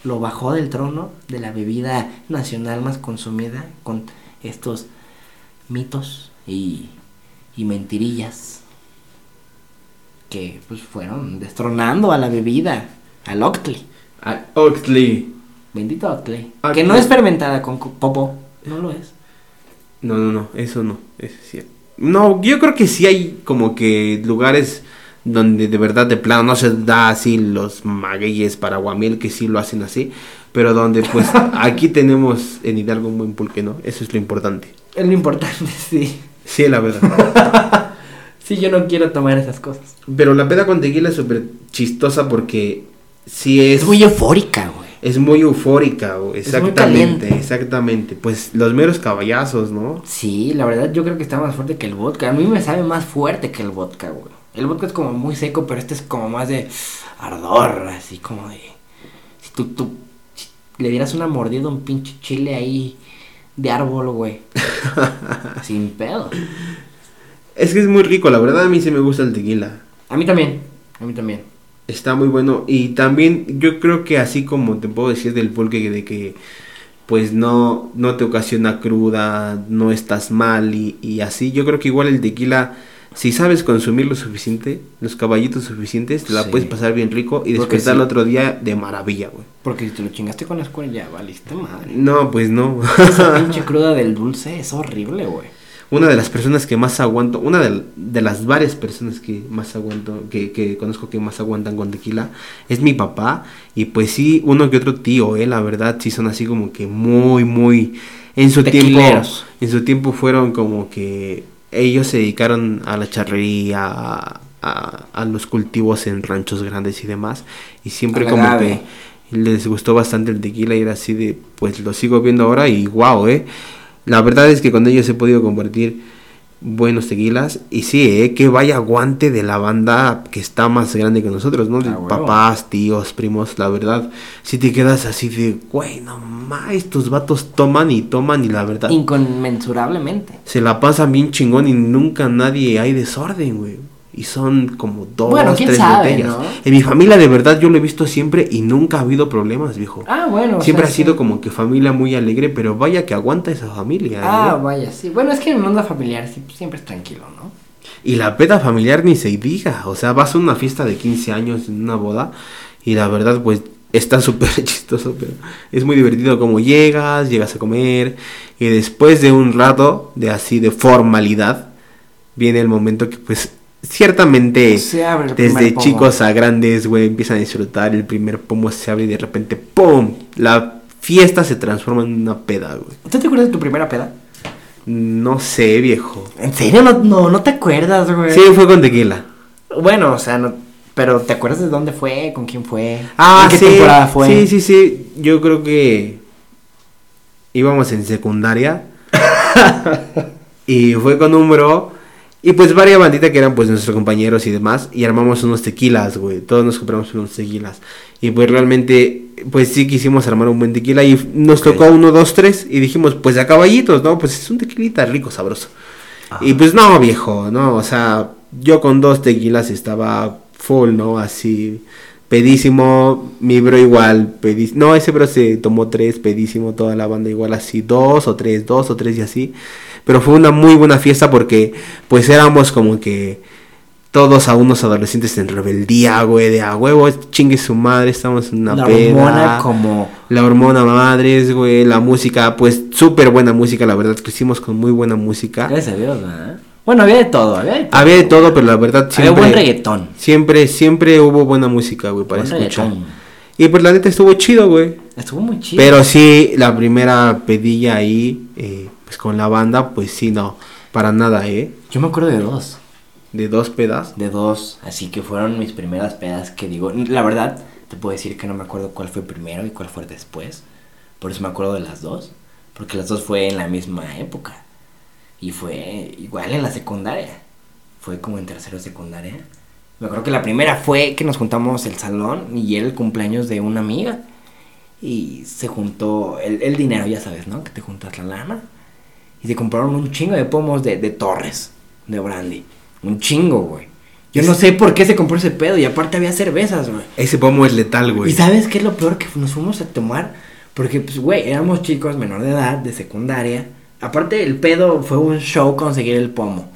lo bajó del trono de la bebida nacional más consumida con estos mitos y, y mentirillas que pues fueron destronando a la bebida, al Oakley, Ah, Oxley. bendito Oakley, Ah, que no es fermentada con co- popo, no lo es. No, no, no, eso no, eso es cierto. No, yo creo que sí hay como que lugares donde de verdad de plano no se da así los magueyes para guamiel que sí lo hacen así, pero donde pues aquí tenemos en Hidalgo un buen pulque, ¿no? Eso es lo importante. Es lo importante, sí. Sí, la verdad. Sí, yo no quiero tomar esas cosas. Pero la peda con tequila es súper chistosa porque sí es... Es muy eufórica, güey. Es muy eufórica, güey. Es muy Exactamente, exactamente. Pues los meros caballazos, ¿no? Sí, la verdad yo creo que está más fuerte que el vodka. A mí me sabe más fuerte que el vodka, güey. El vodka es como muy seco, pero este es como más de ardor, así como de... Si tú, tú si le dieras una mordida a un pinche chile ahí de árbol, güey. Sin pedo. Es que es muy rico, la verdad a mí sí me gusta el tequila. A mí también, a mí también. Está muy bueno. Y también yo creo que así como te puedo decir del pulque de que pues no, no te ocasiona cruda, no estás mal y, y así, yo creo que igual el tequila, si sabes consumir lo suficiente, los caballitos suficientes, te la Sí. puedes pasar bien rico y Porque despertar sí. el otro día de maravilla, güey. Porque si te lo chingaste con la escuela ya valiste madre. No, pues no. Esa pinche cruda del dulce es horrible, güey. una de las personas que más aguanto, una de, de las varias personas que más aguanto, que, que conozco que más aguantan con tequila, es mi papá. Y pues sí, uno que otro tío, eh, la verdad, sí son así como que muy, muy... En su tiempo, en su tiempo fueron como que ellos se dedicaron a la charrería, a, a- a los cultivos en ranchos grandes y demás. Y siempre como que les gustó bastante el tequila y era así de, pues lo sigo viendo ahora y wow, eh. La verdad es que con ellos he podido compartir buenos tequilas y sí, eh, que vaya aguante de la banda que está más grande que nosotros, ¿no? Ah, papás, tíos, primos, la verdad. Si te quedas así de, güey, no más, estos vatos toman y toman y la verdad Inconmensurablemente. se la pasan bien chingón y nunca nadie hay desorden, güey. Y son como dos, Bueno, quién tres sabe, botellas. ¿no? En mi familia de verdad yo lo he visto siempre y nunca ha habido problemas, viejo. Ah, bueno. o siempre sea, ha sido sí. como que familia muy alegre, pero vaya que aguanta esa familia. Ah, ¿eh? vaya, sí. Bueno, es que en onda familiar sí, siempre es tranquilo, ¿no? Y la peda familiar ni se diga. O sea, vas a una fiesta de 15 años en una boda y la verdad, pues está súper chistoso, pero es muy divertido como llegas, llegas a comer y después de un rato de así de formalidad, viene el momento que pues ciertamente Se abre desde pomo. chicos a grandes, güey, empiezan a disfrutar, el primer pomo se abre y de repente, ¡pum! La fiesta se transforma en una peda, güey. ¿Tú te acuerdas de tu primera peda? No sé, viejo. ¿En serio? No, no, no te acuerdas, güey. Sí, fue con tequila. Bueno, o sea, no, pero ¿te acuerdas de dónde fue? ¿Con quién fue? Ah, ¿En qué sí, temporada fue? Sí, sí, sí. Yo creo que íbamos en secundaria. y fue con un bro. Y pues varias banditas que eran pues nuestros compañeros y demás. Y armamos unos tequilas, güey. Todos nos compramos unos tequilas. Y pues realmente, pues sí quisimos armar un buen tequila. Y nos tocó uno, dos, tres. Y dijimos, pues a caballitos, ¿no? Pues es un tequilita rico, sabroso. Ajá. Y pues no, viejo, no, o sea, yo con dos tequilas estaba full, ¿no? Así, pedísimo, mi bro igual, pedísimo, no, ese bro se tomó tres, pedísimo, toda la banda igual así, dos o tres, dos o tres y así. Pero fue una muy buena fiesta porque pues éramos como que todos a unos adolescentes en rebeldía, güey, de a huevo, chingue su madre, estamos en una La peda. hormona como... La hormona madres, güey, la música, pues súper buena música, la verdad que hicimos con muy buena música. Gracias a Dios, ¿verdad? Bueno, había de todo, había de todo. Había de todo, pero la verdad Había siempre... buen reggaetón. Siempre, siempre hubo buena música, güey, para Buen escuchar. reggaetón. Y pues la neta estuvo chido, güey. Estuvo muy chido. Pero sí, la primera pedilla ahí, eh, pues con la banda, pues sí, no, para nada, ¿eh? Yo me acuerdo de dos. De dos pedas. De dos. Así que fueron mis primeras pedas que digo... La verdad, te puedo decir que no me acuerdo cuál fue primero y cuál fue después. Por eso me acuerdo de las dos. Porque las dos fue en la misma época. Y fue igual en la secundaria. Fue como en tercero secundaria. Me acuerdo que la primera fue que nos juntamos el salón y era el cumpleaños de una amiga. Y se juntó el, el dinero, ya sabes, ¿no? Que te juntas la lana. Y se compraron un chingo de pomos de, de Torres, de Brandy. Un chingo, güey. Yo no sé por qué se compró ese pedo. Y aparte había cervezas, güey. Ese pomo es letal, güey. ¿Y sabes qué es lo peor? Que nos fuimos a tomar. Porque, pues, güey, éramos chicos menor de edad, de secundaria. Aparte, el pedo fue un show conseguir el pomo.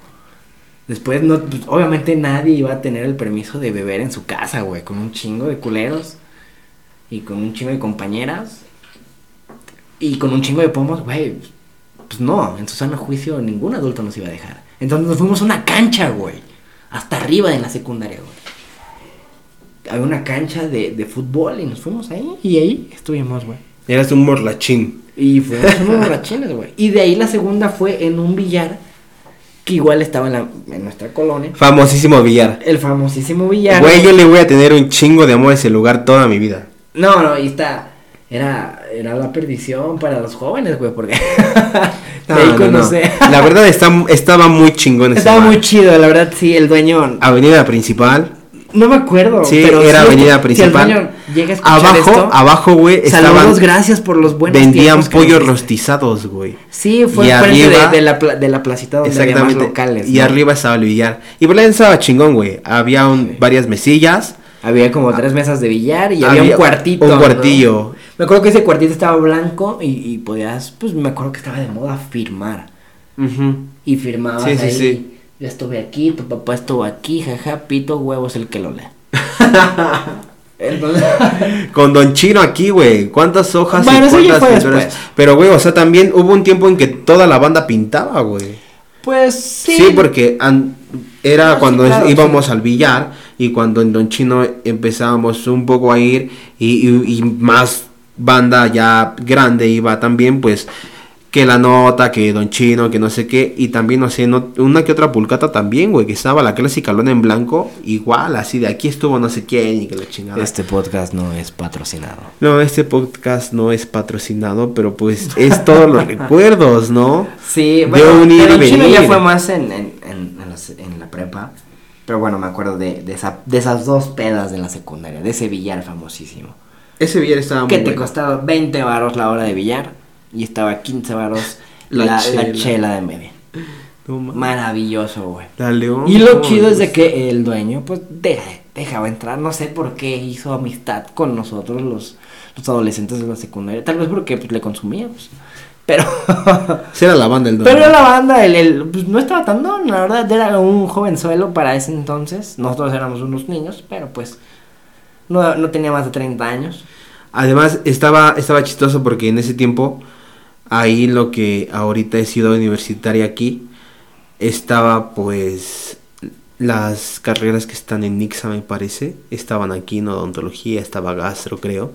Después, no, pues, obviamente nadie iba a tener el permiso de beber en su casa, güey. Con un chingo de culeros. Y con un chingo de compañeras. Y con un chingo de pomos, güey. Pues no, en su sano juicio ningún adulto nos iba a dejar. Entonces nos fuimos a una cancha, güey. Hasta arriba en la secundaria, güey había una cancha de, de fútbol y nos fuimos ahí y ahí estuvimos, güey. Eras un morlachín. Y fuimos unos borrachines, güey. Y de ahí la segunda fue en un billar que igual estaba en, la, en nuestra colonia. Famosísimo billar. El famosísimo billar. Güey, yo le voy a tener un chingo de amor a ese lugar toda mi vida. No, no, y está. era, era la perdición para los jóvenes, güey, porque No, ahí no, La verdad está, estaba muy chingón ese Estaba bar. muy chido, la verdad, sí, el dueño. Avenida principal. No me acuerdo. Sí, pero era sí, avenida principal. el dueño llega a escuchar Abajo, esto, abajo, güey, Saludos, gracias por los buenos vendían que pollos rostizados, güey. Sí, fue arriba- de, de la, de la placita donde había más Exactamente. locales. y ¿no? arriba estaba el billar. Y por la estaba chingón, güey. Había un- varias mesillas. Había como tres mesas de billar y había, un cuartito. Un ¿no? cuartillo. Me acuerdo que ese cuartito estaba blanco y, y podías, pues me acuerdo que estaba de moda firmar. Y firmabas Sí, sí, ahí. sí. Yo estuve aquí, tu papá estuvo aquí, jaja, pito, huevos el que lo lee. Entonces, Con Don Chino aquí, güey. ¿Cuántas hojas Bueno, y cuántas fue. Pero, güey, o sea, también hubo un tiempo en que toda la banda pintaba, güey. pues sí. Sí, porque era Ah, sí, cuando claro, íbamos sí. al billar y cuando en Don Chino empezábamos un poco a ir y, y- y más banda ya grande iba también, pues que la nota, que Don Chino, que no sé qué, y también, no sé, no- una que otra pulcata también, güey, que estaba la clásica lona en blanco, igual, así de aquí estuvo no sé quién y que la chingada. Este podcast no es patrocinado. No, este podcast no es patrocinado, pero pues es todos los recuerdos, ¿no? Sí, De bueno, un ir y pero chino ya fue más en, en, en, en la, se- en la prepa. Pero bueno, me acuerdo de, de, esa, de esas dos pedas de la secundaria, de ese billar famosísimo. Ese billar estaba muy que te costaba 20 varos la hora de billar y estaba 15 varos La la, la chela. de media. No. Maravilloso, güey. Y lo ¿cómo chido es de que el dueño, pues, deja- dejaba entrar. No sé por qué hizo amistad con nosotros, los, los adolescentes de la secundaria. Tal vez porque pues, le consumíamos. Pero. Sí era la banda el Pero dueño. la banda, el, el- pues, no estaba tan don, la verdad, era un jovenzuelo para ese entonces. Nosotros éramos unos niños, pero pues no, no tenía más de 30 años. Además, estaba, estaba chistoso porque en ese tiempo, ahí lo que ahorita es ciudad universitaria aquí, estaba pues las carreras que están en Nixa me parece, estaban aquí en odontología, estaba gastro creo,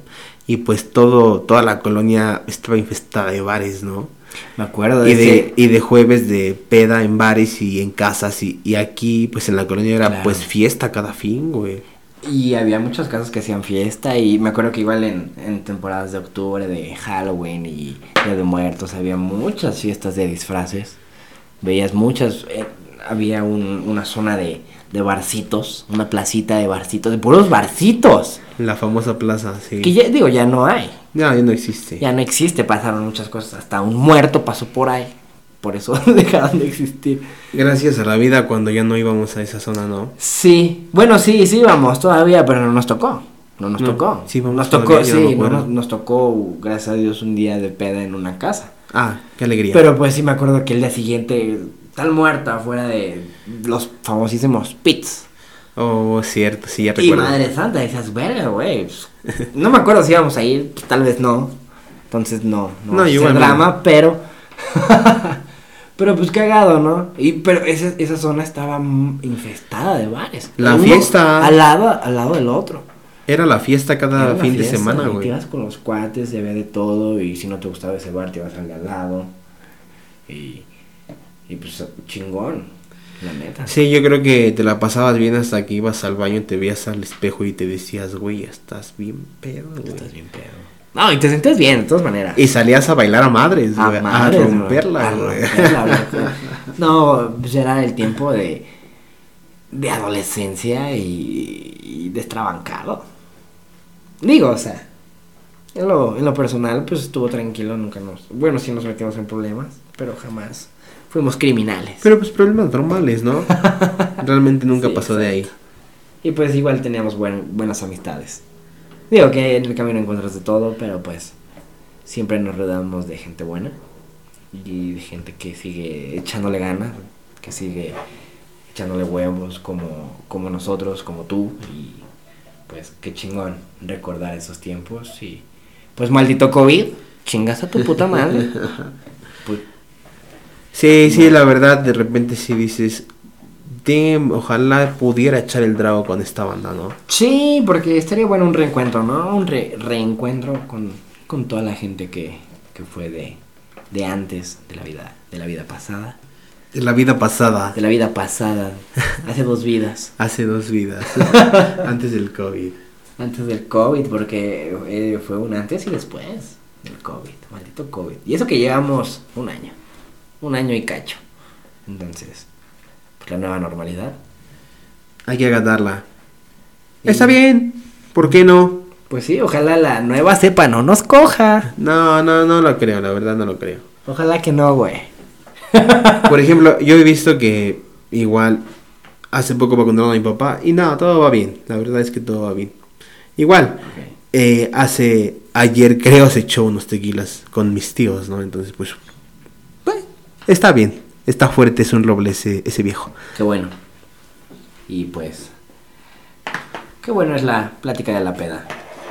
y pues todo, toda la colonia estaba infestada de bares, ¿no? Me acuerdo de, Y de, y de jueves de peda en bares y en casas, y, y aquí pues en la colonia era Claro. pues fiesta cada fin, güey. Y había muchas casas que hacían fiesta y me acuerdo que igual en, en temporadas de octubre, de Halloween y Día de Muertos, había muchas fiestas de disfraces. Veías muchas, eh, había un- una zona de, de barcitos, una placita de barcitos, de puros barcitos. La famosa plaza, sí. Que ya, digo, ya no hay, No, ya no existe. ya no existe, pasaron muchas cosas, hasta un muerto pasó por ahí, por eso dejaron de existir. Gracias a la vida cuando ya no íbamos a esa zona, ¿no? Sí, bueno, sí, sí íbamos todavía, pero no nos tocó. No nos No, tocó. sí, vamos nos tocó, todavía, sí, no nos, nos tocó, gracias a Dios, un día de peda en una casa. Ah, qué alegría. Pero pues sí me acuerdo que el día siguiente, tal muerta afuera de los famosísimos pits. Oh, cierto, sí, ya Y recuerdo. madre santa, decías, verga, güey. pues, no me acuerdo si íbamos a ir, tal vez no. Entonces no, no, No, no. drama, pero. pero pues cagado, ¿no? Y pero esa, esa zona estaba infestada de bares. La Uno fiesta. Al lado, al lado del otro. Era la fiesta cada fin de semana, y Te güey. ibas con los cuates, y había de todo. Y si no te gustaba ese bar, te ibas al de al lado. Y, y pues chingón, la neta. Sí, yo creo que te la pasabas bien hasta que ibas al baño, te veías al espejo y te decías, güey, estás bien pedo, güey. Estás bien pedo. No, y te sentías bien, de todas maneras. Y salías a bailar a madres, A madres, romperla, A güey. romperla, güey. No, pues era el tiempo de, de adolescencia y, y destrabancado. Digo, o sea, en lo, en lo personal, pues estuvo tranquilo, nunca nos... Bueno, sí nos metimos en problemas, pero jamás fuimos criminales. Pero pues problemas normales, ¿no? Realmente nunca Sí, pasó de ahí. Y pues igual teníamos buen- buenas amistades. Digo que en el camino encuentras de todo, pero pues siempre nos rodeamos de gente buena y de gente que sigue echándole ganas, que sigue echándole huevos como, como nosotros, como tú. Y pues qué chingón recordar esos tiempos. Y pues maldito COVID, chingas a tu puta madre. Pues, Sí, sí, la verdad, de repente sí dices, ojalá pudiera echar el drago con esta banda, ¿no? Sí, porque estaría bueno un reencuentro, ¿no? Un re- reencuentro con, con toda la gente que, que fue de, de antes, de la vida, de la vida pasada. De la vida pasada, De la vida pasada, hace dos vidas. hace dos vidas, antes del COVID. antes del COVID, porque eh, fue un antes y después del COVID, maldito COVID. Y eso que llevamos un año, un año y cacho. Entonces, la nueva normalidad. Hay que acatarla. Está bien. ¿Por qué no? Pues sí, ojalá la nueva cepa no nos coja. No, no, no lo creo, la verdad no lo creo. Ojalá que no, güey. Por ejemplo, yo he visto que igual hace poco vacunaron a mi papá y nada, todo va bien. La verdad es que todo va bien. Igual, eh, hace ayer creo se echó unos tequilas con mis tíos, ¿no? Entonces, pues, pues, está bien. Está fuerte, es un roble ese, ese viejo. Qué bueno. Y pues, qué bueno es la plática de la peda.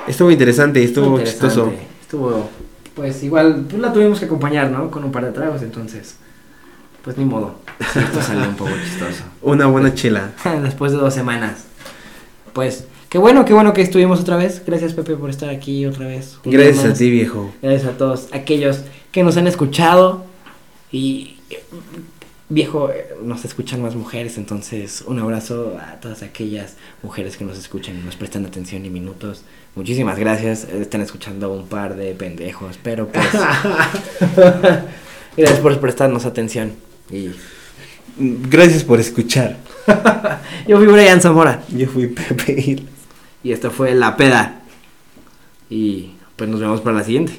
Estuvo interesante, estuvo Interesante. chistoso. Estuvo, pues igual, pues la tuvimos que acompañar, ¿no? Con un par de tragos, entonces, pues ni modo. Esto salió un poco chistoso. Una buena chela. Después de dos semanas. Pues, qué bueno, qué bueno que estuvimos otra vez. Gracias, Pepe, por estar aquí otra vez. Gracias a ti, viejo. Gracias a todos aquellos que nos han escuchado. Y, viejo, eh, nos escuchan más mujeres, entonces un abrazo a todas aquellas mujeres que nos escuchan y nos prestan atención y minutos. Muchísimas gracias. eh, Están escuchando un par de pendejos, pero pues. gracias por prestarnos atención. Y Gracias por escuchar. yo fui Brian Zamora. Yo fui Pepe. Y esto fue La Peda. Y pues nos vemos para la siguiente.